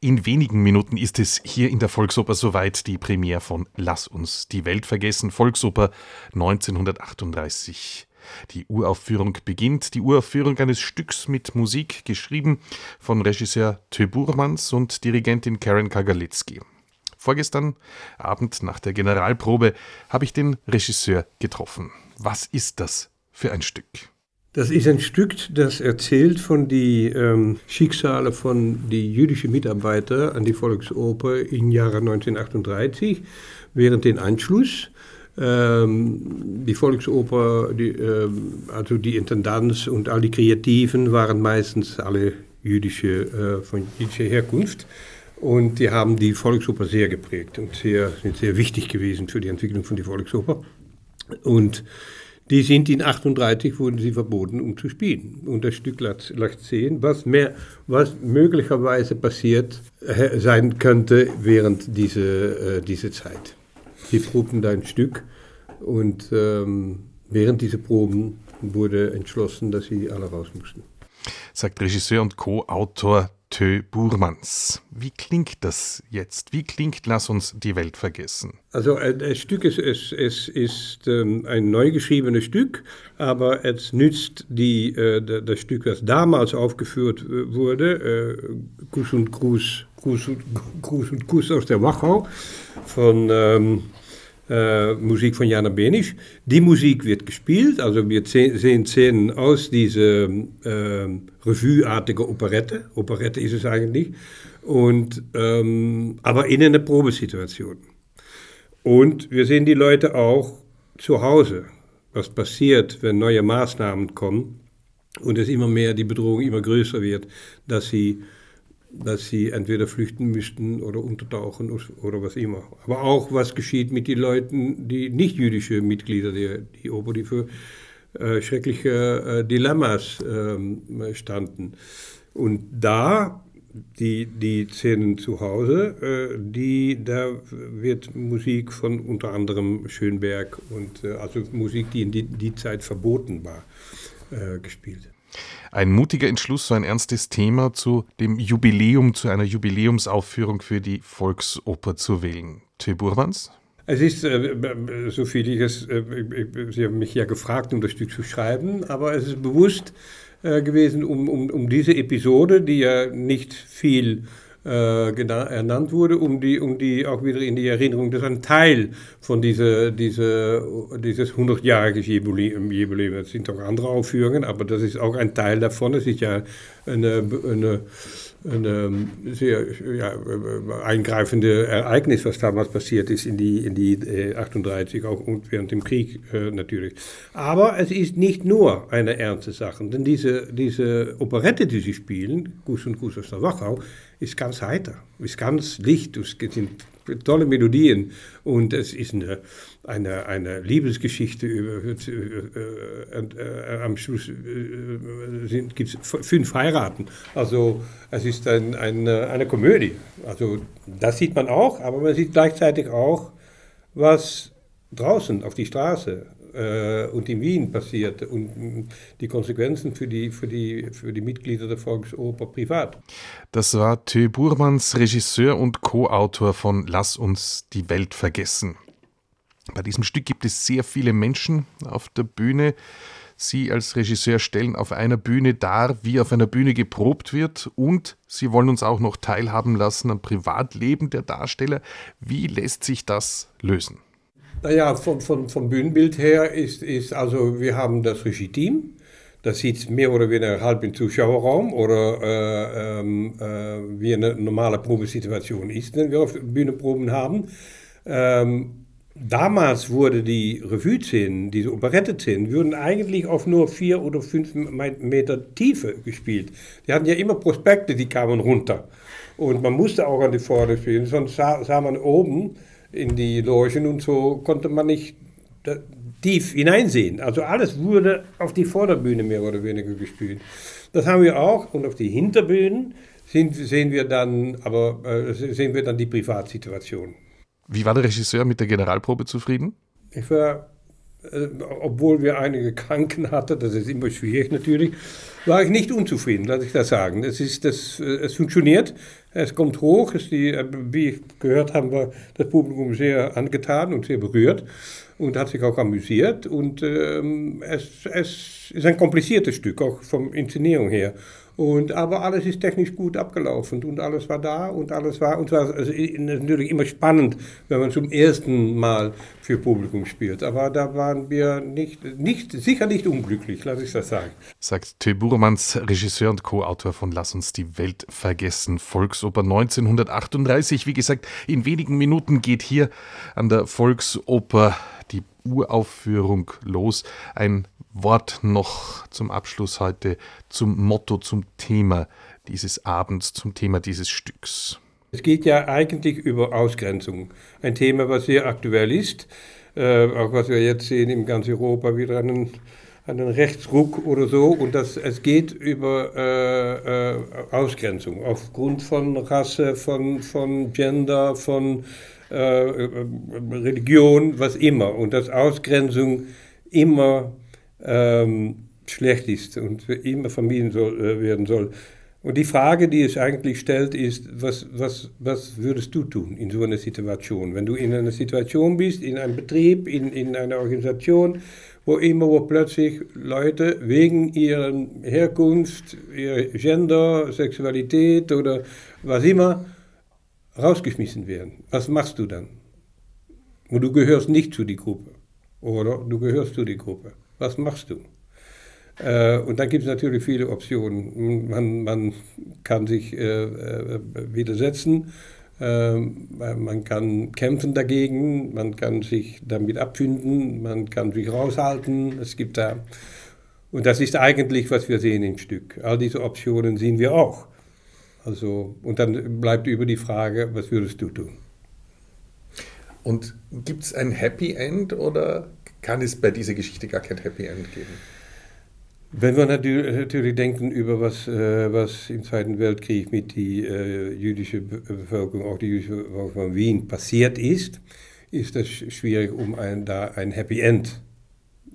In wenigen Minuten ist es hier in der Volksoper soweit die Premiere von Lass uns die Welt vergessen, Volksoper 1938. Die Uraufführung beginnt, die Uraufführung eines Stücks mit Musik, geschrieben von Regisseur Tö Burmans und Dirigentin Karen Kagalitzki. Vorgestern Abend nach der Generalprobe habe ich den Regisseur getroffen. Was ist das für ein Stück? Das ist ein Stück, das erzählt von die ähm, Schicksale von die jüdischen Mitarbeiter an die Volksoper im Jahre 1938 während den Anschluss. Ähm, die Volksoper, die, ähm, also die Intendanz und all die Kreativen waren meistens alle jüdische, äh, von jüdischer Herkunft. Und die haben die Volksoper sehr geprägt und sehr, sind sehr wichtig gewesen für die Entwicklung von der Volksoper. Und die sind in 38 wurden sie verboten, um zu spielen. Und das Stück lässt, sehen, was, mehr, was möglicherweise passiert äh, sein könnte während dieser äh, diese Zeit. Sie probten da ein Stück und ähm, während dieser Proben wurde entschlossen, dass sie alle raus mussten. Sagt Regisseur und Co-Autor Tö Burmans. Wie klingt das jetzt? Wie klingt Lass uns die Welt vergessen? Also äh, das Stück ist, es, es ist ähm, ein neu geschriebenes Stück, aber es nützt die, äh, das Stück, das damals aufgeführt äh, wurde, äh, Kuss und Gruß, Gruß und, Gruß und Kuss aus der Wachau von ähm, äh, Musik von Jana Benisch. Die Musik wird gespielt, also wir sehen Szenen aus dieser äh, Revue-artige Operette. Operette ist es eigentlich. Und, ähm, aber in einer Probesituation. Und wir sehen die Leute auch zu Hause, was passiert, wenn neue Maßnahmen kommen und es immer mehr, die Bedrohung immer größer wird, dass sie dass sie entweder flüchten müssten oder untertauchen oder was immer. Aber auch, was geschieht mit den Leuten, die nicht jüdische Mitglieder der die Oper, die für äh, schreckliche äh, Dilemmas äh, standen. Und da, die, die Szenen zu Hause, äh, die, da wird Musik von unter anderem Schönberg und äh, also Musik, die in die, die Zeit verboten war, äh, gespielt. Ein mutiger Entschluss, so ein ernstes Thema zu dem Jubiläum, zu einer Jubiläumsaufführung für die Volksoper zu wählen. T. Burmans? Es ist, äh, so viel ich es, äh, Sie haben mich ja gefragt, um das Stück zu schreiben, aber es ist bewusst äh, gewesen, um, um, um diese Episode, die ja nicht viel äh, ernannt wurde, um die, um die auch wieder in die Erinnerung, das ist ein Teil von dieser, dieser, dieses 100-jährigen Jubiläum, Jubiläum. Es sind auch andere Aufführungen, aber das ist auch ein Teil davon. Es ist ja eine, eine ein sehr ja, eingreifende Ereignis, was damals passiert ist in die, in die 38, äh, auch während dem Krieg äh, natürlich. Aber es ist nicht nur eine ernste Sache, denn diese, diese Operette, die sie spielen, Guss und Guss aus der Wachau, ist ganz heiter, ist ganz licht, es sind tolle Melodien und es ist eine, eine, eine Liebesgeschichte. Über, äh, äh, am Schluss äh, gibt es fünf Heiraten. Also es ist ein, eine, eine Komödie. Also das sieht man auch, aber man sieht gleichzeitig auch, was draußen auf die Straße äh, und in Wien passiert und die Konsequenzen für die, für die, für die Mitglieder der Volksoper privat. Das war Thö Burmans, Regisseur und Co-Autor von Lass uns die Welt vergessen. Bei diesem Stück gibt es sehr viele Menschen auf der Bühne. Sie als Regisseur stellen auf einer Bühne dar, wie auf einer Bühne geprobt wird und Sie wollen uns auch noch teilhaben lassen am Privatleben der Darsteller. Wie lässt sich das lösen? Naja, vom, vom, vom Bühnenbild her ist, ist also, wir haben das Regie-Team. Das sitzt mehr oder weniger halb im Zuschauerraum oder äh, ähm, äh, wie eine normale Probesituation ist, wenn wir auf Bühnenproben haben. Ähm, damals wurde die Revue-Szenen, diese Operette-Szenen, würden eigentlich auf nur vier oder fünf Meter Tiefe gespielt. Die hatten ja immer Prospekte, die kamen runter. Und man musste auch an die Vorder spielen, sonst sah, sah man oben in die Logen und so konnte man nicht tief hineinsehen. Also alles wurde auf die Vorderbühne mehr oder weniger gespielt. Das haben wir auch und auf die Hinterbühnen sind, sehen wir dann, aber äh, sehen wir dann die Privatsituation. Wie war der Regisseur mit der Generalprobe zufrieden? Ich war äh, obwohl wir einige Kranken hatten, das ist immer schwierig natürlich, war ich nicht unzufrieden, lass ich das sagen. Es, ist das, äh, es funktioniert, es kommt hoch, es die, äh, wie gehört habe, war das Publikum sehr angetan und sehr berührt und hat sich auch amüsiert. Und ähm, es, es ist ein kompliziertes Stück, auch von Inszenierung her. Und, aber alles ist technisch gut abgelaufen und alles war da und alles war, und zwar also natürlich immer spannend, wenn man zum ersten Mal für Publikum spielt. Aber da waren wir nicht, nicht sicher nicht unglücklich, lass ich das sagen. Sagt Theo Burmanns, Regisseur und Co-Autor von Lass uns die Welt vergessen, Volksoper 1938. Wie gesagt, in wenigen Minuten geht hier an der Volksoper Uraufführung los. Ein Wort noch zum Abschluss heute zum Motto, zum Thema dieses Abends, zum Thema dieses Stücks. Es geht ja eigentlich über Ausgrenzung. Ein Thema, was sehr aktuell ist, äh, auch was wir jetzt sehen in ganz Europa, wieder einen, einen Rechtsruck oder so. Und das, es geht über äh, äh, Ausgrenzung aufgrund von Rasse, von, von Gender, von äh, Religion, was immer. Und dass Ausgrenzung immer ähm, schlecht ist und immer vermieden soll, äh, werden soll. Und die Frage, die es eigentlich stellt, ist, was, was, was würdest du tun in so einer Situation? Wenn du in einer Situation bist, in einem Betrieb, in, in einer Organisation, wo immer, wo plötzlich Leute wegen ihrer Herkunft, ihrer Gender, Sexualität oder was immer rausgeschmissen werden. Was machst du dann? Und du gehörst nicht zu die Gruppe. Oder du gehörst zu die Gruppe. Was machst du? Äh, und dann gibt es natürlich viele Optionen. Man, man kann sich äh, äh widersetzen, äh, man kann kämpfen dagegen, man kann sich damit abfinden, man kann sich raushalten. Es gibt da. Und das ist eigentlich, was wir sehen im Stück. All diese Optionen sehen wir auch. Also, und dann bleibt über die Frage, was würdest du tun? Und gibt es ein Happy End oder kann es bei dieser Geschichte gar kein Happy End geben? Wenn wir natürlich denken über was, äh, was im Zweiten Weltkrieg mit der äh, jüdischen Bevölkerung, auch die jüdische Bevölkerung von Wien passiert ist, ist das schwierig, um ein, da ein Happy End,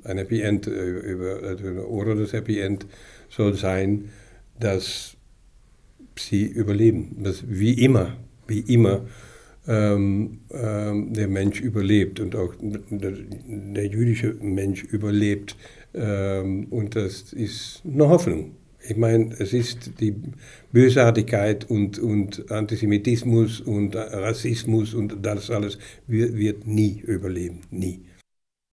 ein Happy End äh, über, also, oder das Happy End soll sein, dass sie überleben, dass wie immer, wie immer ähm, ähm, der Mensch überlebt und auch der, der jüdische Mensch überlebt. Ähm, und das ist eine Hoffnung. Ich meine, es ist die Bösartigkeit und, und Antisemitismus und Rassismus und das alles wird, wird nie überleben, nie.